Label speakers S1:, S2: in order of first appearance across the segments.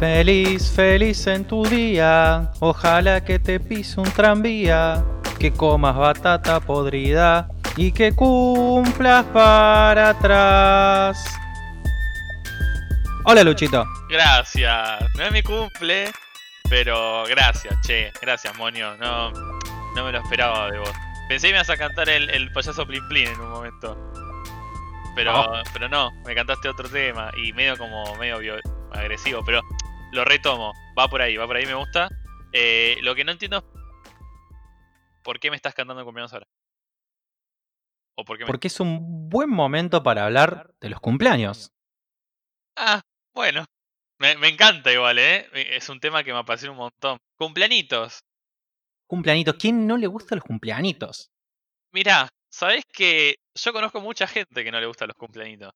S1: Feliz, feliz en tu día. Ojalá que te pise un tranvía. Que comas batata podrida. Y que cumplas para atrás. Hola Luchito.
S2: Gracias. No es mi cumple, pero gracias, che. Gracias, Monio. No, no me lo esperaba de vos. Pensé que me ibas a cantar el, el payaso Plin Plin en un momento. Pero,
S1: Oh.
S2: pero no, me cantaste otro tema y medio como medio agresivo, pero lo retomo. Va por ahí, va por ahí, me gusta. Eh, lo que no entiendo es por qué me estás cantando cumpleaños ahora. O por qué me...
S1: Porque es un buen momento para hablar de los cumpleaños.
S2: Ah, bueno. Me, me encanta igual, ¿eh? Es un tema que me apasiona un montón. Cumpleañitos.
S1: Cumpleañitos. ¿Quién no le gusta los cumpleañitos?
S2: Mirá, ¿sabés que yo conozco mucha gente que no le gustan los cumpleañitos?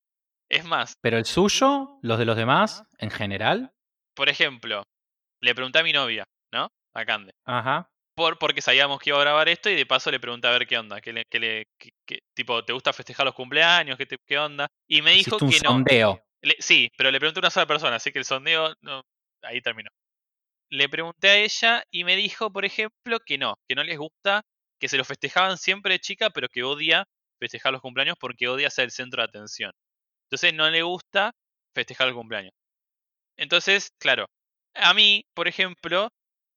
S2: Es más,
S1: Pero el suyo, los de los demás, en general.
S2: Por ejemplo, le pregunté a mi novia, ¿no? A Cande.
S1: Ajá.
S2: Por, porque sabíamos que iba a grabar esto y de paso le pregunté a ver qué onda. ¿Qué le, qué le- qué- qué- tipo, ¿te gusta festejar los cumpleaños? ¿Qué, te- qué onda? Y me dijo
S1: un
S2: que no.
S1: sondeo.
S2: Le- sí, pero le pregunté a una sola persona, así que el sondeo no, ahí terminó. Le pregunté a ella y me dijo, por ejemplo, que no, que no les gusta, que se lo festejaban siempre de chica, pero que odia festejar los cumpleaños porque odia ser el centro de atención. Entonces no le gusta festejar el cumpleaños. Entonces, claro, a mí, por ejemplo,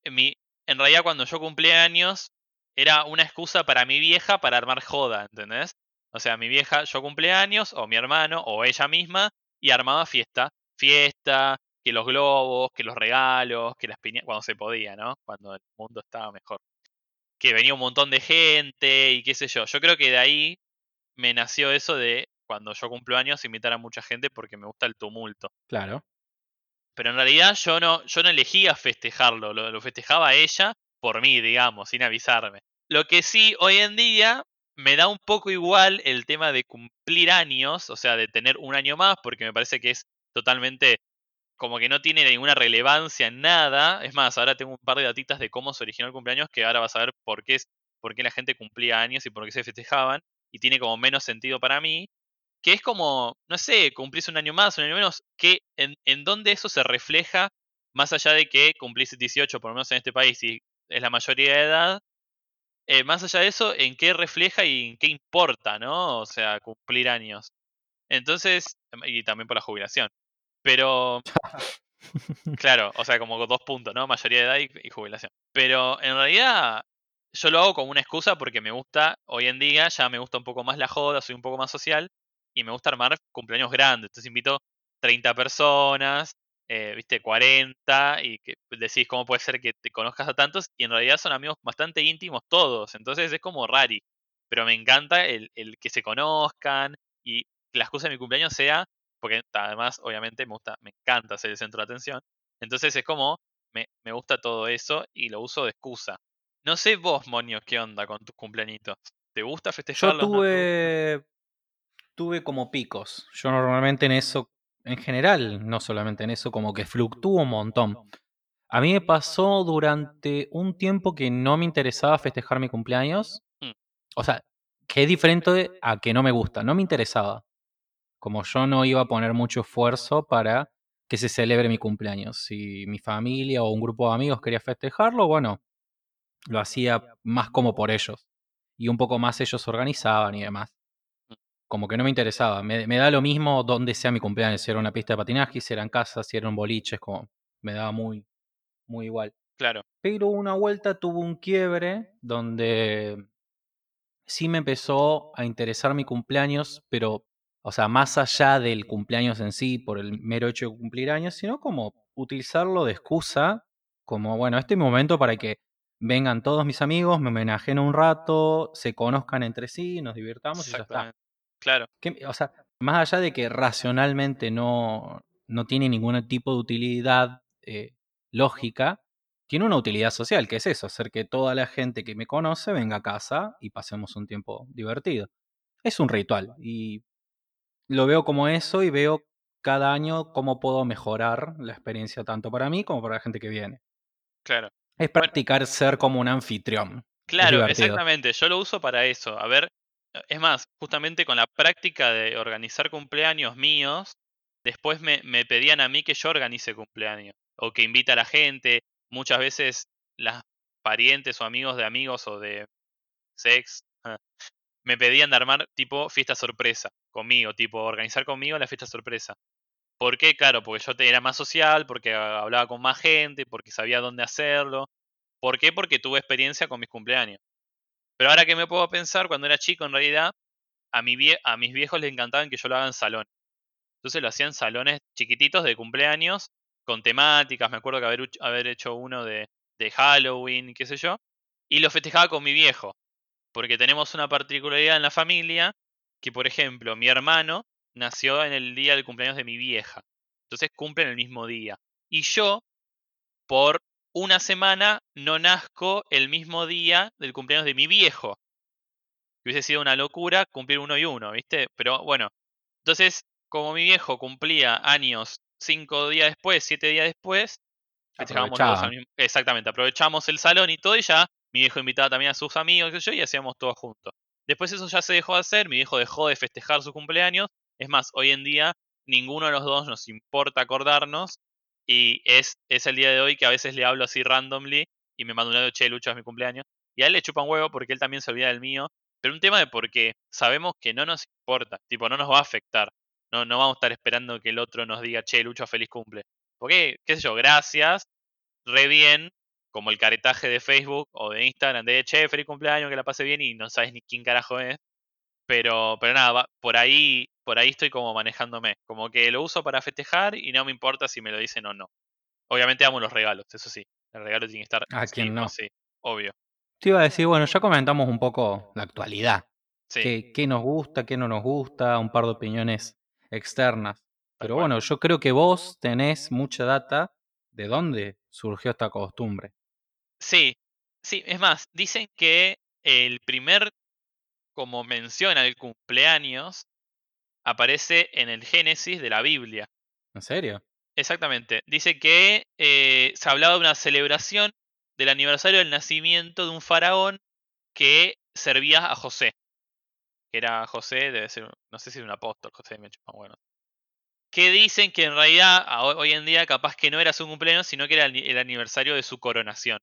S2: en, mi, en realidad cuando yo cumplía años, era una excusa para mi vieja para armar joda, ¿entendés? O sea, mi vieja, yo cumpleaños, o mi hermano, o ella misma, y armaba fiesta. Fiesta, que los globos, que los regalos, que las piñatas, cuando se podía, ¿no? Cuando el mundo estaba mejor. Que venía un montón de gente y qué sé yo. Yo creo que de ahí me nació eso de cuando yo cumplo años invitar a mucha gente porque me gusta el tumulto.
S1: Claro.
S2: Pero en realidad yo no, yo no elegía festejarlo, lo, lo festejaba ella por mí, digamos, sin avisarme. Lo que sí, hoy en día me da un poco igual el tema de cumplir años, o sea, de tener un año más, porque me parece que es totalmente como que no tiene ninguna relevancia en nada. Es más, ahora tengo un par de datitas de cómo se originó el cumpleaños que ahora vas a ver por qué, es, por qué la gente cumplía años y por qué se festejaban. Y tiene como menos sentido para mí. Que es como, no sé, cumplís un año más, un año menos. Que en, en dónde eso se refleja, más allá de que cumplís 18, por lo menos en este país, y es la mayoría de edad. eh, más allá de eso, en qué refleja y en qué importa, ¿no? O sea, cumplir años. Entonces, y también por la jubilación. Pero, claro, o sea, como dos puntos, ¿no? Mayoría de edad y, y jubilación. Pero en realidad, yo lo hago como una excusa porque me gusta, hoy en día ya me gusta un poco más la joda, soy un poco más social y me gusta armar cumpleaños grandes. Entonces invito 30 personas, eh, viste, 40 y que decís cómo puede ser que te conozcas a tantos y en realidad son amigos bastante íntimos todos. Entonces es como rari. Pero me encanta el, el que se conozcan y que la excusa de mi cumpleaños sea porque además, obviamente, me gusta, me encanta ser el centro de atención. Entonces es como, me, me gusta todo eso y lo uso de excusa. No sé vos, Monio, qué onda con tus cumpleañitos. ¿Te gusta
S1: Yo
S2: festejarlos? ¿No te gusta?
S1: Tuve. Como picos. Yo normalmente en eso, en general, no solamente en eso, como que fluctúo un montón. A mí me pasó durante un tiempo que no me interesaba festejar mi cumpleaños.
S2: Mm.
S1: O sea, que es diferente a que no me gusta. No me interesaba. Como yo no iba a poner mucho esfuerzo para que se celebre mi cumpleaños. Si mi familia o un grupo de amigos quería festejarlo, bueno, lo hacía más como por ellos. Y un poco más ellos organizaban y demás. Como que no me interesaba. Me, me da lo mismo donde sea mi cumpleaños. Si era una pista de patinaje, si era en casa, si era un boliche, es como. Me daba muy, muy igual.
S2: Claro,
S1: Pero una vuelta tuvo un quiebre donde sí me empezó a interesar mi cumpleaños, pero, o sea, más allá del cumpleaños en sí, por el mero hecho de cumplir años, sino como utilizarlo de excusa, como, bueno, este es mi momento para que vengan todos mis amigos, me homenajeen un rato, se conozcan entre sí, nos divirtamos y ya está.
S2: Claro,
S1: Que- o sea, más allá de que racionalmente no, no tiene ningún tipo de utilidad eh, lógica, tiene una utilidad social, que es eso, hacer que toda la gente que me conoce venga a casa y pasemos un tiempo divertido. Es un ritual y lo veo como eso y veo cada año cómo puedo mejorar la experiencia tanto para mí como para la gente que viene.
S2: claro.
S1: Es practicar ser como un anfitrión.
S2: Claro, exactamente. Yo lo uso para eso. A ver, es más, justamente con la práctica de organizar cumpleaños míos, después me, me pedían a mí que yo organice cumpleaños. o que invita a la gente. Muchas veces las parientes o amigos de amigos o de sex me pedían de armar tipo fiesta sorpresa conmigo, tipo organizar conmigo la fiesta sorpresa. ¿Por qué? Claro, porque yo era más social, porque hablaba con más gente, porque sabía dónde hacerlo. ¿Por qué? Porque tuve experiencia con mis cumpleaños. Pero ahora que me puedo pensar, cuando era chico, en realidad, a, mi a mis viejos les encantaban que yo lo haga en salón. Entonces lo hacían salones chiquititos de cumpleaños, con temáticas. Me acuerdo que haber, haber hecho uno de, de Halloween, qué sé yo. Y lo festejaba con mi viejo. Porque tenemos una particularidad en la familia, que por ejemplo, mi hermano nació en el día del cumpleaños de mi vieja. Entonces cumplen el mismo día. Y yo, por una semana, no nazco el mismo día del cumpleaños de mi viejo. Que hubiese sido una locura cumplir uno y uno, ¿viste? Pero bueno, entonces, como mi viejo cumplía años cinco días después, siete días después, festejábamos al mismo... Exactamente, aprovechamos el salón y todo, y ya mi viejo invitaba también a sus amigos, y yo, y hacíamos todo juntos. Después eso ya se dejó de hacer, mi viejo dejó de festejar su cumpleaños es más, hoy en día ninguno de los dos nos importa acordarnos y es, es el día de hoy que a veces le hablo así randomly y me manda un audio, che, Lucho, es mi cumpleaños. Y a él le chupa un huevo porque él también se olvida del mío. Pero un tema de porque sabemos que no nos importa, tipo, no nos va a afectar. No, no vamos a estar esperando que el otro nos diga, che, Lucho, feliz cumple. Porque, qué sé yo, gracias, re bien, como el caretaje de Facebook o de Instagram de, che, feliz cumpleaños, que la pase bien y no sabes ni quién carajo es. Pero, pero nada, por ahí, por ahí estoy como manejándome. Como que lo uso para festejar y no me importa si me lo dicen o no. Obviamente amo los regalos, eso sí. El regalo tiene que estar
S1: a quien no.
S2: Sí, obvio.
S1: Te iba a decir, bueno, ya comentamos un poco la actualidad. Sí. ¿Qué, nos gusta, qué no nos gusta? Un par de opiniones externas. Pero bueno, yo creo que vos tenés mucha data de dónde surgió esta costumbre.
S2: Sí, sí, es más, dicen que el primer como menciona el cumpleaños, aparece en el Génesis de la Biblia.
S1: ¿En serio?
S2: Exactamente. Dice que eh, se hablaba de una celebración del aniversario del nacimiento de un faraón que servía a José. Que era José, debe ser, no sé si es un apóstol, José me bueno. Que dicen que en realidad hoy en día capaz que no era su cumpleaños, sino que era el aniversario de su coronación.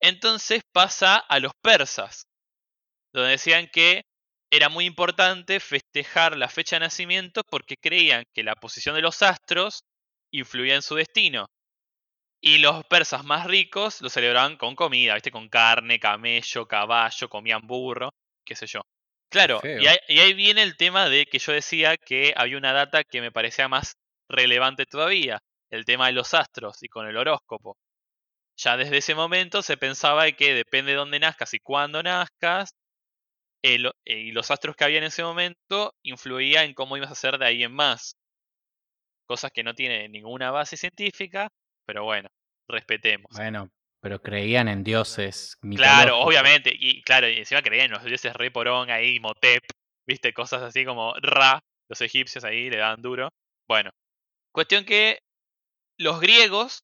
S2: Entonces pasa a los persas, donde decían que era muy importante festejar la fecha de nacimiento porque creían que la posición de los astros influía en su destino. Y los persas más ricos lo celebraban con comida, ¿viste? Con carne, camello, caballo, comían burro, qué sé yo. Claro, y ahí, y ahí, viene el tema de que yo decía que había una data que me parecía más relevante todavía, el tema de los astros y con el horóscopo. Ya desde ese momento se pensaba que depende de dónde nazcas y cuándo nazcas, eh, y los astros que había en ese momento influía en cómo ibas a ser de ahí en más. Cosas que no tienen ninguna base científica, pero bueno, respetemos.
S1: Bueno, pero creían en dioses
S2: Claro, obviamente, y claro, y encima creían en los dioses Re Porón ahí, Motep, viste, cosas así como Ra, los egipcios ahí le daban duro. Bueno, cuestión que los griegos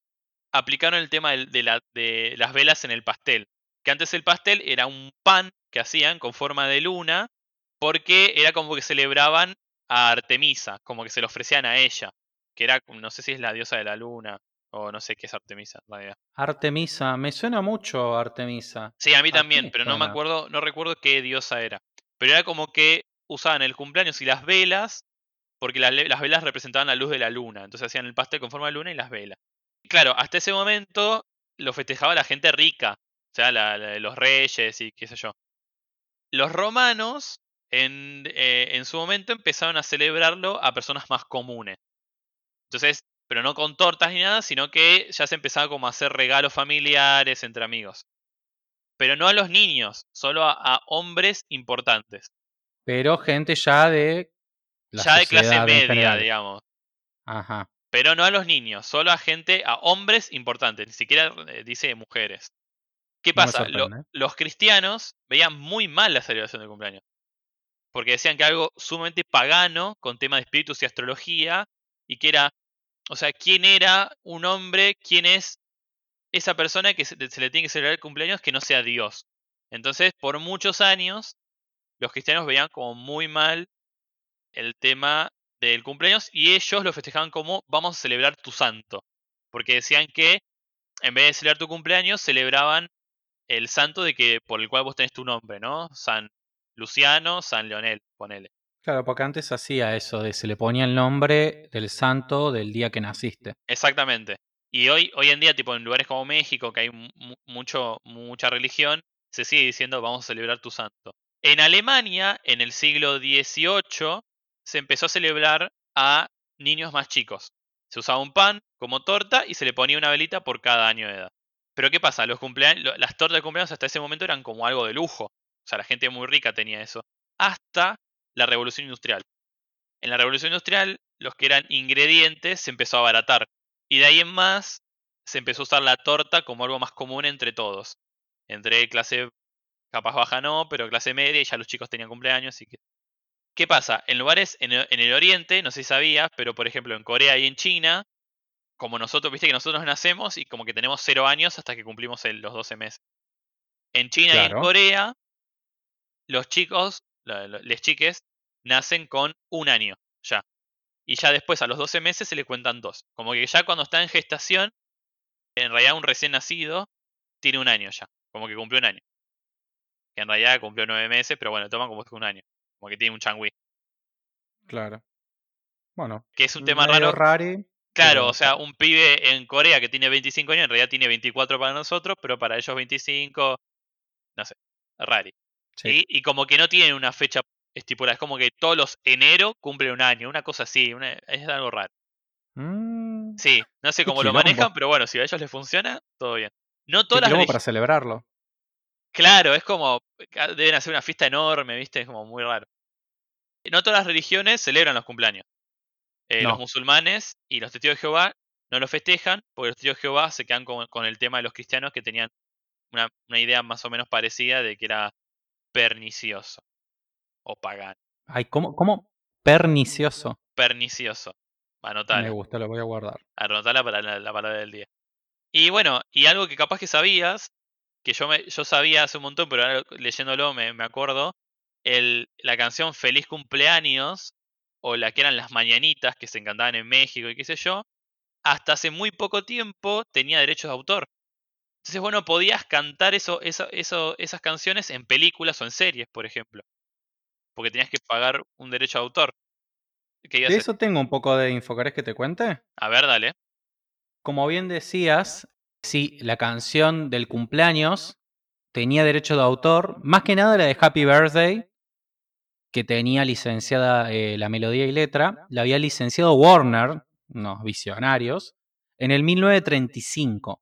S2: aplicaron el tema de, de las velas en el pastel. Que antes el pastel era un pan que hacían con forma de luna, porque era como que celebraban a Artemisa, como que se lo ofrecían a ella, que era, no sé si es la diosa de la luna, o no sé qué es Artemisa en realidad.
S1: Artemisa, me suena mucho Artemisa.
S2: Sí, a mí también, pero no me acuerdo, no recuerdo qué diosa era. Pero era como que usaban el cumpleaños y las velas, porque las velas representaban la luz de la luna, entonces hacían el pastel con forma de luna y las velas. Y claro, hasta ese momento lo festejaba la gente rica, o sea, los reyes y qué sé yo. Los romanos en, eh, en, su momento empezaron a celebrarlo a personas más comunes. Entonces, pero no con tortas ni nada, sino que ya se empezaba como a hacer regalos familiares entre amigos. Pero no a los niños, solo a, hombres importantes.
S1: Pero gente ya de...
S2: ya de clase media, digamos.
S1: Ajá.
S2: Pero no a los niños, solo a gente, a hombres importantes, ni siquiera eh, dice mujeres. ¿Qué pasa? los cristianos veían muy mal la celebración del cumpleaños. Porque decían que algo sumamente pagano, con tema de espíritus y astrología, y que era, o sea, ¿quién era un hombre? ¿Quién es esa persona que se, le tiene que celebrar el cumpleaños que no sea Dios? Entonces, por muchos años, los cristianos veían como muy mal el tema del cumpleaños y ellos lo festejaban como vamos a celebrar tu santo. porque decían que en vez de celebrar tu cumpleaños, celebraban el santo de que por el cual vos tenés tu nombre, ¿no? San Luciano, San Leonel, ponele.
S1: Claro, porque antes hacía eso de se le ponía el nombre del santo del día que naciste.
S2: Exactamente. Y hoy, hoy en día, tipo en lugares como México, que hay mucho, mucha religión, se sigue diciendo vamos a celebrar tu santo. En Alemania, en el siglo XVIII, se empezó a celebrar a niños más chicos. Se usaba un pan como torta y se le ponía una velita por cada año de edad. Pero ¿qué pasa? Los cumpleaños, las tortas de cumpleaños hasta ese momento eran como algo de lujo. O sea, la gente muy rica tenía eso. Hasta la revolución industrial. En la revolución industrial, los que eran ingredientes se empezó a abaratar. Y de ahí en más, se empezó a usar la torta como algo más común entre todos. Entre clase capaz baja no, pero clase media y ya los chicos tenían cumpleaños. Y que... ¿Qué pasa? En lugares en el, oriente, no sé si sabías, pero por ejemplo en Corea y en China, como nosotros, viste que nosotros nacemos y como que tenemos cero años hasta que cumplimos los 12 meses. En China y en Corea, los chicos, les chiques, nacen con un año ya. Y ya después, a los 12 meses, se le cuentan dos. Como que ya cuando está en gestación, en realidad un recién nacido tiene un año ya. Como que cumplió un año. Que en realidad cumplió nueve meses, pero bueno, toma como que un año. Como que tiene un changui.
S1: Claro. Bueno.
S2: Que es un tema raro.
S1: Rari,
S2: Claro, o sea, un pibe en Corea que tiene 25 años, en realidad tiene 24 para nosotros, pero para ellos 25, no sé, rari. Y, como que no tienen una fecha estipulada, es como que todos los enero cumplen un año, una cosa así, es algo raro.
S1: Mm.
S2: sí, no sé cómo lo manejan, pero bueno, si a ellos les funciona, todo bien. No todas
S1: las para celebrarlo.
S2: Claro, es como, deben hacer una fiesta enorme, ¿viste? Es como muy raro. No todas las religiones celebran los cumpleaños. Eh, los musulmanes y los testigos de Jehová no lo festejan porque los testigos de Jehová se quedan con, el tema de los cristianos que tenían una, idea más o menos parecida de que era pernicioso o pagano.
S1: Ay, ¿cómo? ¿Cómo? Pernicioso.
S2: Pernicioso. Anotala.
S1: Me gusta, lo voy a guardar.
S2: Anotala para la, la, palabra del día. Y bueno, y algo que capaz que sabías, que yo, me, yo sabía hace un montón, pero ahora leyéndolo me, me acuerdo, el, la canción Feliz cumpleaños o la que eran las mañanitas que se encantaban en México y qué sé yo, hasta hace muy poco tiempo tenía derechos de autor. Entonces, bueno, podías cantar eso, eso, eso, esas canciones en películas o en series, por ejemplo. Porque tenías que pagar un derecho de autor.
S1: de eso tengo un poco de info. ¿Querés que te cuente?
S2: A ver, dale.
S1: Como bien decías, sí, la canción del cumpleaños tenía derecho de autor. Más que nada la de Happy Birthday, que tenía licenciada eh, la melodía y letra, la había licenciado Warner, unos visionarios, en el 1935.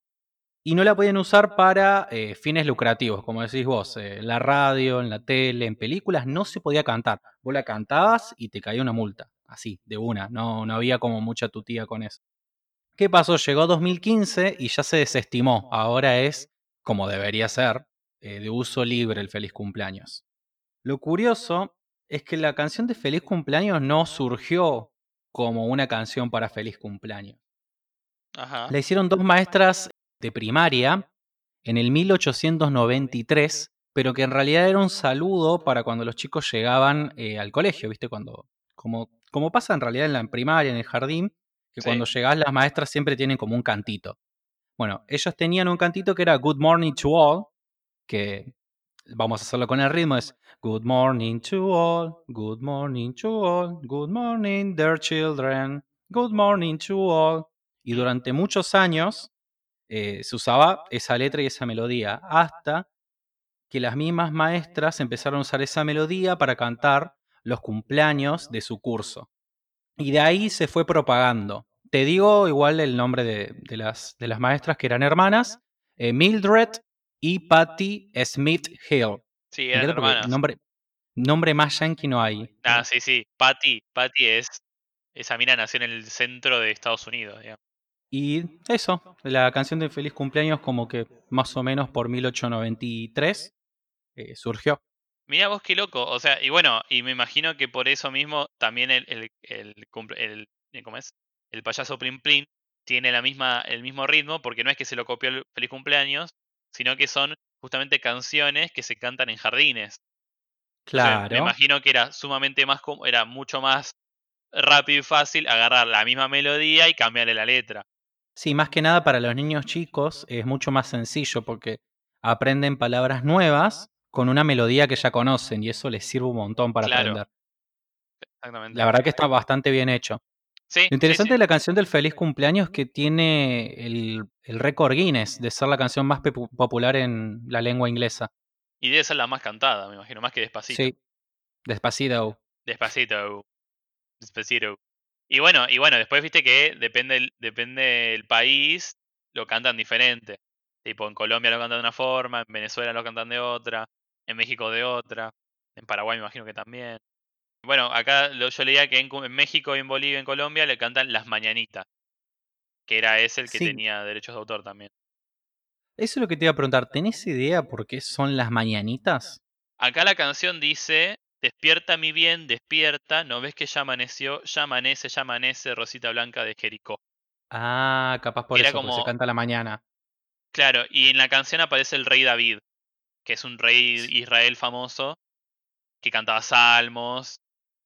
S1: Y no la podían usar para eh, fines lucrativos, como decís vos, eh, en la radio, en la tele, en películas, no se podía cantar. Vos la cantabas y te caía una multa, así, de una, no, no había como mucha tutía con eso. ¿Qué pasó? Llegó 2015 y ya se desestimó. Ahora es, como debería ser, de uso libre el feliz cumpleaños. Lo curioso es que la canción de Feliz Cumpleaños no surgió como una canción para Feliz Cumpleaños. La hicieron dos maestras de primaria en el 1893, pero que en realidad era un saludo para cuando los chicos llegaban eh, al colegio, ¿viste? Cuando, como, como pasa en realidad en la primaria, en el jardín, que cuando llegás las maestras siempre tienen como un cantito. Bueno, ellos tenían un cantito que era Good Morning to All, que vamos a hacerlo con el ritmo, es Good morning to all, good morning to all, good morning dear children, good morning to all. Y durante muchos años eh, se usaba esa letra y esa melodía, hasta que las mismas maestras empezaron a usar esa melodía para cantar los cumpleaños de su curso. Y de ahí se fue propagando. Te digo igual el nombre de, las, de las maestras que eran hermanas, eh, Mildred y Patty Smith Hill.
S2: Sí, eran hermanas.
S1: Nombre, nombre más yankee no hay.
S2: Ah, sí, sí. Patty, Patty es. Esa mina nació en el centro de Estados Unidos,
S1: Y eso, la canción de Feliz Cumpleaños, como que más o menos por 1893 eh, surgió.
S2: Mira vos qué loco. O sea, y bueno, y me imagino que por eso mismo también el, el, el, el eh, ¿cómo es? El payaso Plim Plim tiene la misma, el mismo ritmo, porque no es que se lo copió el Feliz Cumpleaños, sino que son justamente canciones que se cantan en jardines.
S1: Claro.
S2: me imagino que era sumamente más, era mucho más rápido y fácil agarrar la misma melodía y cambiarle la letra.
S1: Sí, más que nada para los niños chicos es mucho más sencillo porque aprenden palabras nuevas con una melodía que ya conocen y eso les sirve un montón para
S2: Claro.
S1: aprender.
S2: Exactamente.
S1: La verdad que está bastante bien hecho.
S2: Sí,
S1: Lo interesante
S2: sí.
S1: de la canción del feliz cumpleaños es que tiene el, el récord Guinness de ser la canción más popular en la lengua inglesa.
S2: Y debe ser la más cantada, me imagino, más que Despacito.
S1: Sí. Despacito.
S2: Despacito. Despacito. Y bueno, y bueno, después viste que depende el, depende del país, lo cantan diferente. Tipo, en Colombia lo cantan de una forma, en Venezuela lo cantan de otra, en México de otra, en Paraguay me imagino que también. Bueno, acá lo- yo leía que en, en México, y en Bolivia, en Colombia le cantan las mañanitas, que era ese el que
S1: Sí.
S2: tenía derechos de autor también.
S1: Eso es lo que te iba a preguntar. ¿Tenés idea por qué son las mañanitas?
S2: Acá la canción dice, despierta mi bien, despierta, no ves que ya amaneció, ya amanece, ya amanece, Rosita Blanca de Jericó.
S1: Ah, capaz por
S2: Era
S1: eso,
S2: como-
S1: se canta a la mañana.
S2: Claro, y en la canción aparece el rey David, que es un rey. Israel famoso, que cantaba salmos,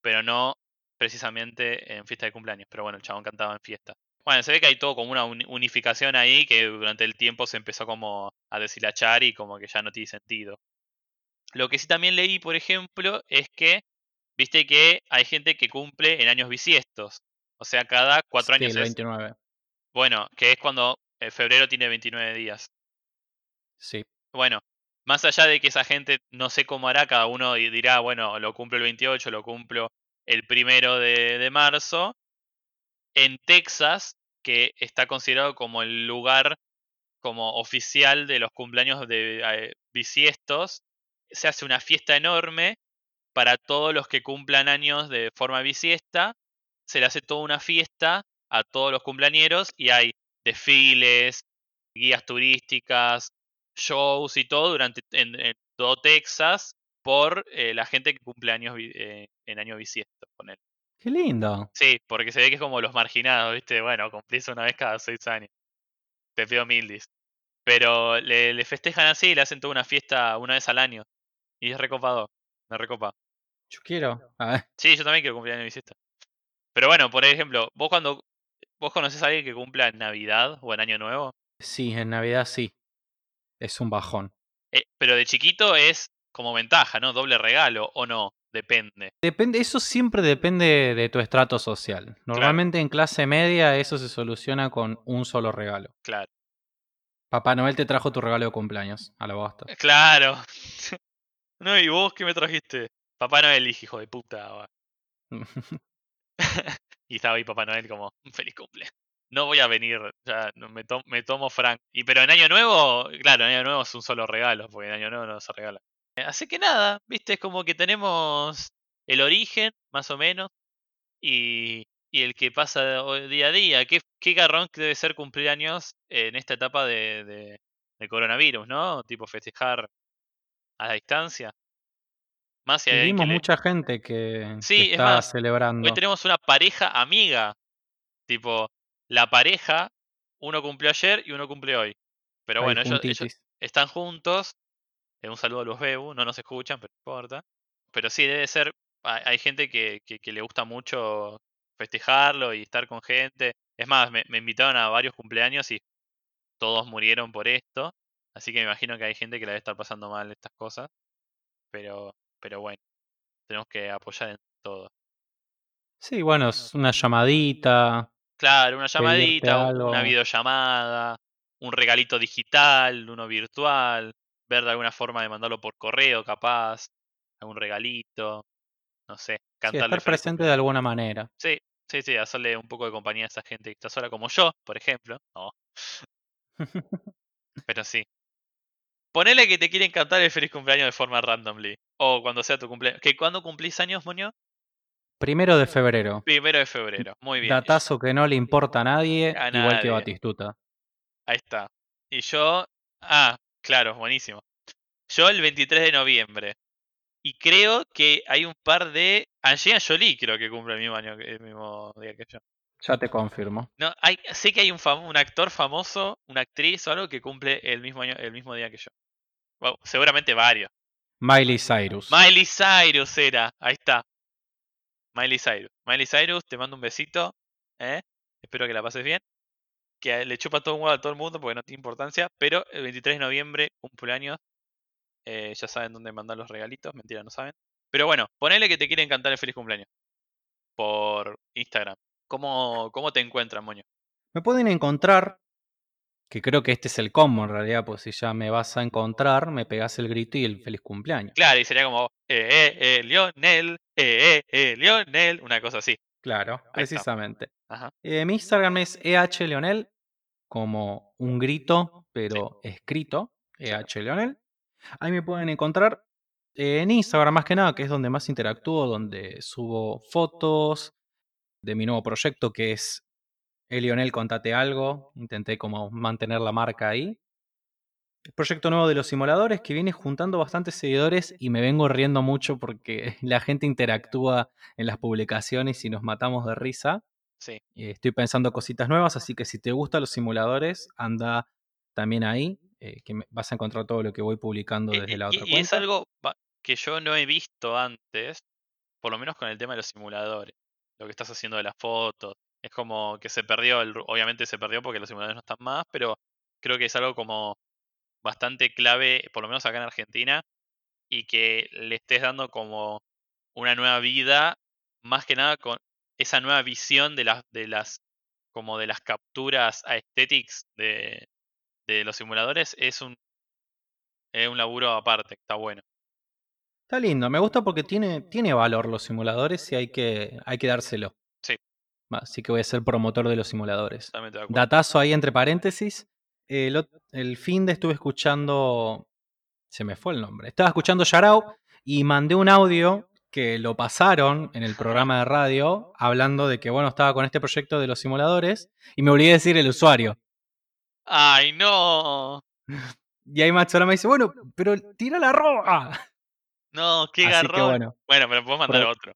S2: pero no precisamente en fiesta de cumpleaños. Pero bueno, el chabón cantaba en fiesta. Bueno, se ve que hay todo como una uni- unificación ahí que durante el tiempo se empezó como a deshilachar y como que ya no tiene sentido. Lo que sí también leí, por ejemplo, es que, viste que hay gente que cumple en años bisiestos. O sea, cada cuatro
S1: Sí,
S2: años
S1: el
S2: es.
S1: 29.
S2: Bueno, que es cuando eh, febrero tiene 29 días.
S1: Sí.
S2: Bueno, más allá de que esa gente no sé cómo hará, cada uno di- dirá, bueno, lo cumplo el 28, lo cumplo el primero de, de marzo. En Texas, que está considerado como el lugar como oficial de los cumpleaños de eh, bisiestos, se hace una fiesta enorme para todos los que cumplan años de forma bisiesta. Se le hace toda una fiesta a todos los cumpleañeros y hay desfiles, guías turísticas, shows y todo durante en, en todo Texas por eh, la gente que cumple años eh, en año bisiesto. ponele.
S1: Qué lindo.
S2: Sí, porque se ve que es como los marginados, ¿viste? Bueno, cumplís una vez cada seis años. Te pido mil dis. Pero le, le festejan así, le hacen toda una fiesta una vez al año. Y es recopado. Me recopa.
S1: Yo quiero. A ver.
S2: Sí, yo también quiero cumplir año bisiesto. Pero bueno, por ejemplo, vos cuando. ¿Vos conocés a alguien que cumpla en Navidad o en Año Nuevo?
S1: Sí, en Navidad sí. Es un bajón.
S2: Eh, pero de chiquito es como ventaja, ¿no? Doble regalo o no, depende.
S1: Depende, eso siempre depende de tu estrato social. Normalmente en clase media eso se soluciona con un solo regalo.
S2: Claro.
S1: Papá Noel te trajo tu regalo de cumpleaños. A la bosta.
S2: Claro. no, ¿y vos qué me trajiste? Papá Noel, hijo de puta. y estaba ahí Papá Noel como, feliz cumple. No voy a venir, ya no, me, to- me tomo Frank. Y pero en Año Nuevo, claro, en Año Nuevo es un solo regalo, porque en Año Nuevo no se regala. Eh, Así que nada, viste, es como que tenemos el origen, más o menos, y, y el que pasa día a día. ¿Qué, qué garrón que debe ser cumplir años en esta etapa de, de, de coronavirus, ¿no? Tipo festejar a la distancia. Más si
S1: vimos
S2: le-
S1: mucha gente que, que
S2: Sí, es
S1: está
S2: más,
S1: celebrando.
S2: Hoy tenemos una pareja amiga. Tipo, la pareja, uno cumplió ayer y uno cumple hoy. Pero
S1: Ahí,
S2: bueno, ellos, están juntos. Eh, un saludo a los Bebu, no nos escuchan, pero no importa. Pero sí, debe ser. Hay, hay gente que, que- que le gusta mucho festejarlo y estar con gente. Es más, me, me invitaron a varios cumpleaños y todos murieron por esto. Así que me imagino que hay gente que la debe estar pasando mal estas cosas. Pero, pero bueno, tenemos que apoyar en todo.
S1: Sí, bueno, es una llamadita.
S2: Claro, una llamadita, una videollamada, un regalito digital, uno virtual, ver de alguna forma de mandarlo por correo, capaz, algún regalito, no sé,
S1: Sí,
S2: cantarle
S1: estar
S2: feliz
S1: presente de alguna manera.
S2: Sí, sí, sí, hacerle un poco de compañía a esa gente que está sola como yo, por ejemplo. No, pero sí. Ponele que te quieren cantar el feliz cumpleaños de forma randomly. O cuando sea tu cumpleaños. ¿Que cuándo cumplís años, Moño?
S1: Primero de febrero.
S2: Primero de febrero. Muy bien.
S1: Datazo que no le importa a nadie,
S2: A
S1: igual que. Batistuta.
S2: Ahí está. Y yo. Ah, claro, buenísimo. Yo el 23 de noviembre. Y creo que hay un par de. Angelina Jolie creo que cumple el mismo año el mismo día que yo.
S1: Ya te confirmo.
S2: No, hay, sé que hay un, fam- un actor famoso, una actriz o algo que cumple el mismo año, el mismo día que yo. Wow, seguramente varios.
S1: Miley Cyrus.
S2: Miley Cyrus era. Ahí está. Miley Cyrus. Miley Cyrus, te mando un besito. ¿eh? Espero que la pases bien. que le chupa todo un huevo a todo el mundo porque no tiene importancia, pero el 23 de noviembre, cumpleaños, eh, ya saben dónde mandar los regalitos, mentira, no saben. Pero bueno, ponele que te quieren cantar el feliz cumpleaños por Instagram. ¿Cómo, cómo te encuentran, Moño?
S1: Me pueden encontrar, que creo que este es el combo en realidad, pues si ya me vas a encontrar, me pegas el grito y el feliz cumpleaños.
S2: Claro, y sería como, eh, eh, eh, Lionel, eh, eh, eh, Lionel, una cosa así.
S1: Claro, precisamente.
S2: Ajá.
S1: Eh, mi Instagram es ehleonel, como un grito, pero escrito, ehleonel. Ahí me pueden encontrar en Instagram más que nada, que es donde más interactúo, donde subo fotos de mi nuevo proyecto que es Elionel, contate algo. Intenté como mantener la marca ahí. El proyecto nuevo de los simuladores que viene juntando bastantes seguidores y me vengo riendo mucho porque la gente interactúa en las publicaciones y nos matamos de risa.
S2: Sí.
S1: Eh, estoy pensando cositas nuevas, así que si te gustan los simuladores, anda también ahí, eh, que vas a encontrar todo lo que voy publicando
S2: Y-
S1: desde
S2: y,
S1: la otra
S2: y es
S1: cuenta.
S2: algo va- que yo no he visto antes, por lo menos con el tema de los simuladores. Lo que estás haciendo de las fotos. Es como que se perdió, el, obviamente se perdió porque los simuladores no están más, pero creo que es algo como bastante clave, por lo menos acá en Argentina, y que le estés dando como una nueva vida, más que nada con esa nueva visión de las, de las, como de las capturas aesthetics de, de los simuladores, es un, es un laburo aparte, está bueno.
S1: Está lindo, me gusta porque tiene, tiene valor los simuladores y hay que, hay que dárselo.
S2: Sí.
S1: Así que voy a ser promotor de los simuladores. Datazo ahí entre paréntesis. El, fin de estuve escuchando. Se me fue el nombre. Estaba escuchando Yarao y mandé un audio que lo pasaron en el programa de radio hablando de que, bueno, estaba con este proyecto de los simuladores y me olvidé de decir el usuario.
S2: ¡Ay, no!
S1: Y ahí Machora me dice, bueno, pero tira la roba.
S2: No, qué garrón.
S1: bueno,
S2: Bueno, pero puedo mandar otro.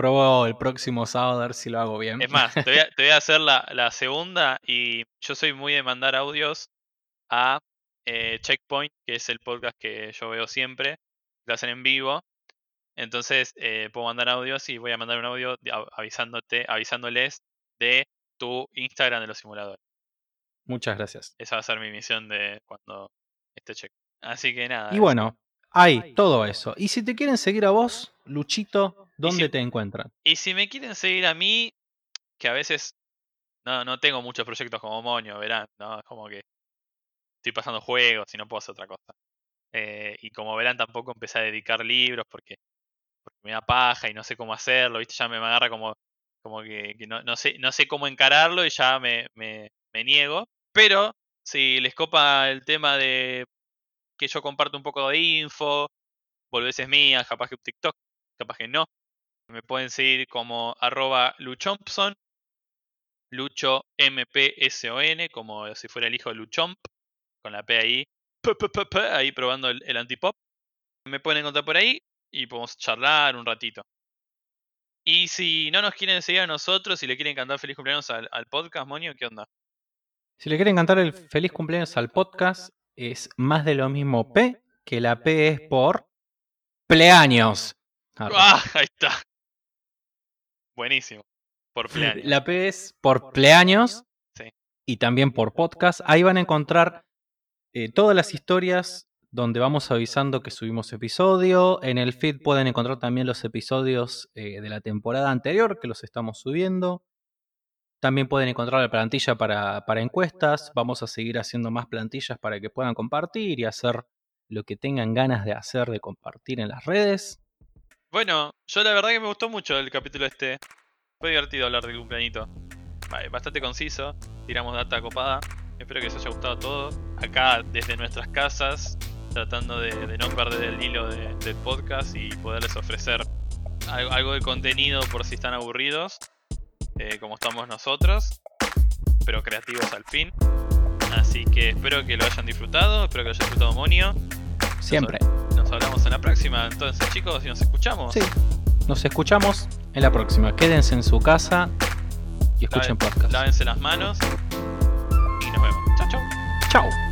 S1: Probó el próximo sábado a ver si lo hago bien.
S2: Es más, te voy a, te voy a hacer la, la segunda y yo soy muy de mandar audios a eh, Checkpoint, que es el podcast que yo veo siempre, lo hacen en vivo. Entonces eh, puedo mandar audios y voy a mandar un audio avisándote, avisándoles de tu Instagram de los simuladores.
S1: Muchas gracias.
S2: Esa va a ser mi misión de cuando esté check. Así que nada.
S1: Y bueno, hay todo eso. Y si te quieren seguir a vos, Luchito, ¿dónde
S2: si-
S1: te encuentran?
S2: Y si me quieren seguir a mí, que a veces no, no tengo muchos proyectos como Moño, verán, ¿no? Es como que estoy pasando juegos y no puedo hacer otra cosa. Eh, y como verán, tampoco empecé a dedicar libros porque, porque me da paja y no sé cómo hacerlo, ¿viste? Ya me agarra como, como que, que no, no sé, no sé cómo encararlo y ya me, me, me niego. Pero si les copa el tema de que yo comparto un poco de info, volveces mías, capaz que un TikTok, capaz que no. Me pueden seguir como arroba luchompson, lucho M-P-S-O-N, como si fuera el hijo de Luchomp, con la P ahí, p, p, p, ahí probando el, el antipop. Me pueden encontrar por ahí y podemos charlar un ratito. Y si no nos quieren seguir a nosotros, si le quieren cantar feliz cumpleaños al, al podcast, Moño, ¿qué onda?
S1: Si le quieren cantar el feliz cumpleaños al podcast, es más de lo mismo P, que la P es por pleaños.
S2: ¡Ah! Ahí está. Buenísimo. Por pleaños.
S1: La P es por pleaños
S2: Sí.
S1: y también por podcast. Ahí van a encontrar eh, todas las historias donde vamos avisando que subimos episodio. En el feed pueden encontrar también los episodios eh, de la temporada anterior que los estamos subiendo. También pueden encontrar la plantilla para, para encuestas. Vamos a seguir haciendo más plantillas para que puedan compartir y hacer lo que tengan ganas de hacer, de compartir en las redes.
S2: Bueno, yo la verdad que me gustó mucho el capítulo este. Fue divertido hablar del cumpleañito. Ba- Bastante conciso, tiramos data copada. Espero que os haya gustado todo. Acá desde nuestras casas, tratando de, de no perder el hilo de- del podcast y poderles ofrecer algo, algo de contenido por si están aburridos, eh, como estamos nosotros, pero creativos al fin. Así que espero que lo hayan disfrutado, espero que lo haya disfrutado Monio.
S1: Siempre.
S2: Nos hablamos en la próxima, entonces chicos, y nos escuchamos.
S1: Sí. Nos escuchamos en la próxima. Quédense en su casa y escuchen
S2: Laven-
S1: podcast.
S2: Lávense las manos y nos vemos. Chao, chao.
S1: Chao.